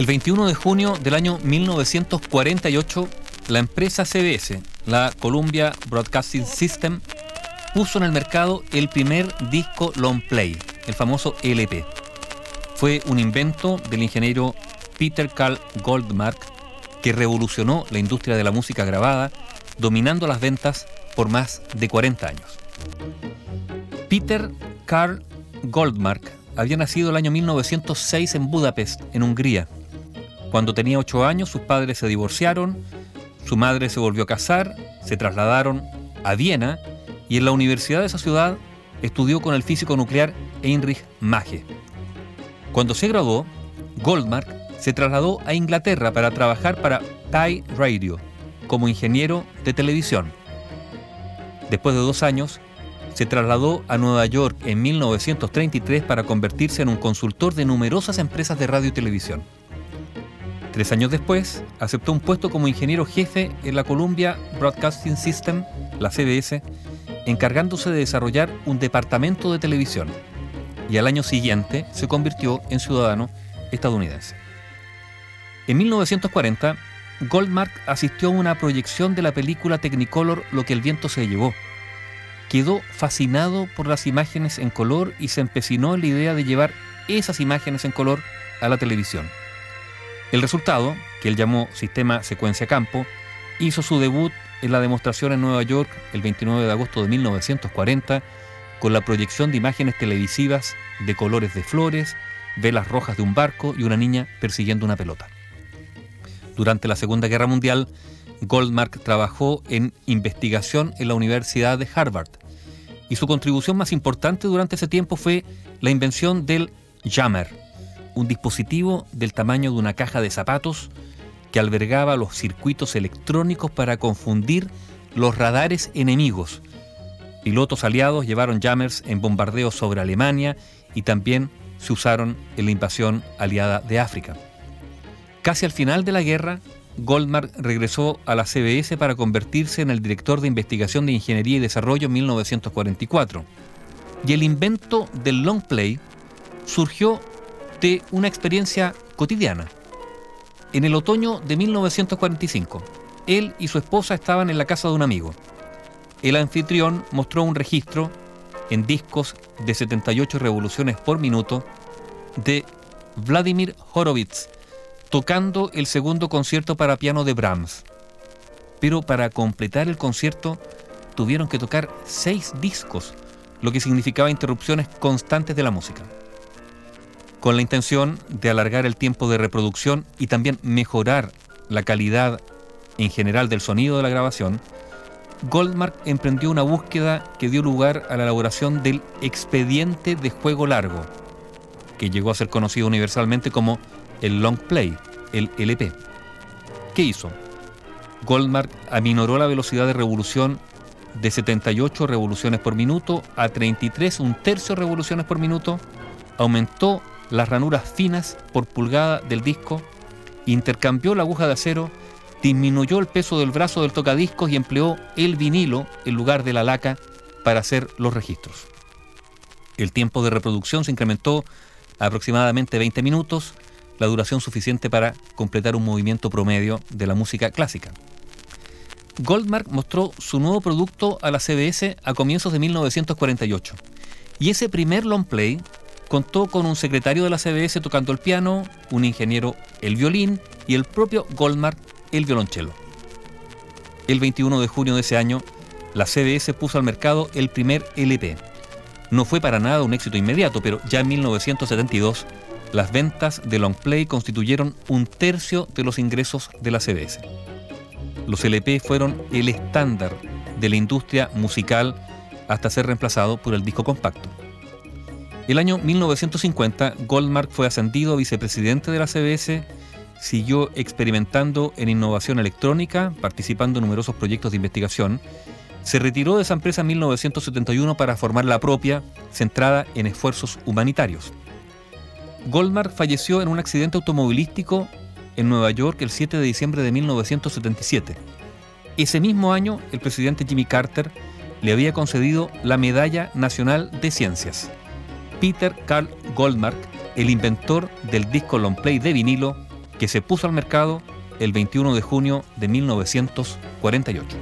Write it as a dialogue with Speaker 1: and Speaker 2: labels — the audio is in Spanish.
Speaker 1: El 21 de junio del año 1948, la empresa CBS, la Columbia Broadcasting System, puso en el mercado el primer disco long play, el famoso LP. Fue un invento del ingeniero Peter Carl Goldmark que revolucionó la industria de la música grabada, dominando las ventas por más de 40 años. Peter Carl Goldmark había nacido el año 1906 en Budapest, en Hungría. Cuando tenía 8 años sus padres se divorciaron, su madre se volvió a casar, se trasladaron a Viena y en la universidad de esa ciudad estudió con el físico nuclear Heinrich Mage. Cuando se graduó, Goldmark se trasladó a Inglaterra para trabajar para Thai Radio como ingeniero de televisión. Después de dos años, se trasladó a Nueva York en 1933 para convertirse en un consultor de numerosas empresas de radio y televisión. Tres años después, aceptó un puesto como ingeniero jefe en la Columbia Broadcasting System, la CBS, encargándose de desarrollar un departamento de televisión. Y al año siguiente se convirtió en ciudadano estadounidense. En 1940, Goldmark asistió a una proyección de la película Technicolor Lo que el viento se llevó. Quedó fascinado por las imágenes en color y se empecinó en la idea de llevar esas imágenes en color a la televisión. El resultado, que él llamó Sistema Secuencia Campo, hizo su debut en la demostración en Nueva York el 29 de agosto de 1940 con la proyección de imágenes televisivas de colores de flores, velas rojas de un barco y una niña persiguiendo una pelota. Durante la Segunda Guerra Mundial, Goldmark trabajó en investigación en la Universidad de Harvard y su contribución más importante durante ese tiempo fue la invención del jammer, un dispositivo del tamaño de una caja de zapatos que albergaba los circuitos electrónicos para confundir los radares enemigos. Pilotos aliados llevaron jammers en bombardeos sobre Alemania y también se usaron en la invasión aliada de África. Casi al final de la guerra, Goldmark regresó a la CBS para convertirse en el director de investigación de ingeniería y desarrollo en 1944. Y el invento del long play surgió de una experiencia cotidiana. En el otoño de 1945, él y su esposa estaban en la casa de un amigo. El anfitrión mostró un registro en discos de 78 revoluciones por minuto de Vladimir Horowitz, tocando el segundo concierto para piano de Brahms. Pero para completar el concierto tuvieron que tocar seis discos, lo que significaba interrupciones constantes de la música. Con la intención de alargar el tiempo de reproducción y también mejorar la calidad en general del sonido de la grabación, Goldmark emprendió una búsqueda que dio lugar a la elaboración del expediente de juego largo, que llegó a ser conocido universalmente como el long play, el LP. ¿Qué hizo? Goldmark aminoró la velocidad de revolución de 78 revoluciones por minuto a 33, un tercio revoluciones por minuto, aumentó las ranuras finas por pulgada del disco, intercambió la aguja de acero, disminuyó el peso del brazo del tocadiscos y empleó el vinilo en lugar de la laca para hacer los registros. El tiempo de reproducción se incrementó a aproximadamente 20 minutos, la duración suficiente para completar un movimiento promedio de la música clásica. Goldmark mostró su nuevo producto a la CBS a comienzos de 1948 y ese primer long play contó con un secretario de la CBS tocando el piano, un ingeniero el violín y el propio Goldmark el violonchelo. El 21 de junio de ese año, la CBS puso al mercado el primer LP. No fue para nada un éxito inmediato, pero ya en 1972 las ventas de long play constituyeron un tercio de los ingresos de la CBS. Los LP fueron el estándar de la industria musical hasta ser reemplazado por el disco compacto. El año 1950, Goldmark fue ascendido a vicepresidente de la CBS, siguió experimentando en innovación electrónica, participando en numerosos proyectos de investigación. Se retiró de esa empresa en 1971 para formar la propia, centrada en esfuerzos humanitarios. Goldmark falleció en un accidente automovilístico en Nueva York el 7 de diciembre de 1977. Ese mismo año, el presidente Jimmy Carter le había concedido la Medalla Nacional de Ciencias. Peter Carl Goldmark, el inventor del disco long play de vinilo que se puso al mercado el 21 de junio de 1948.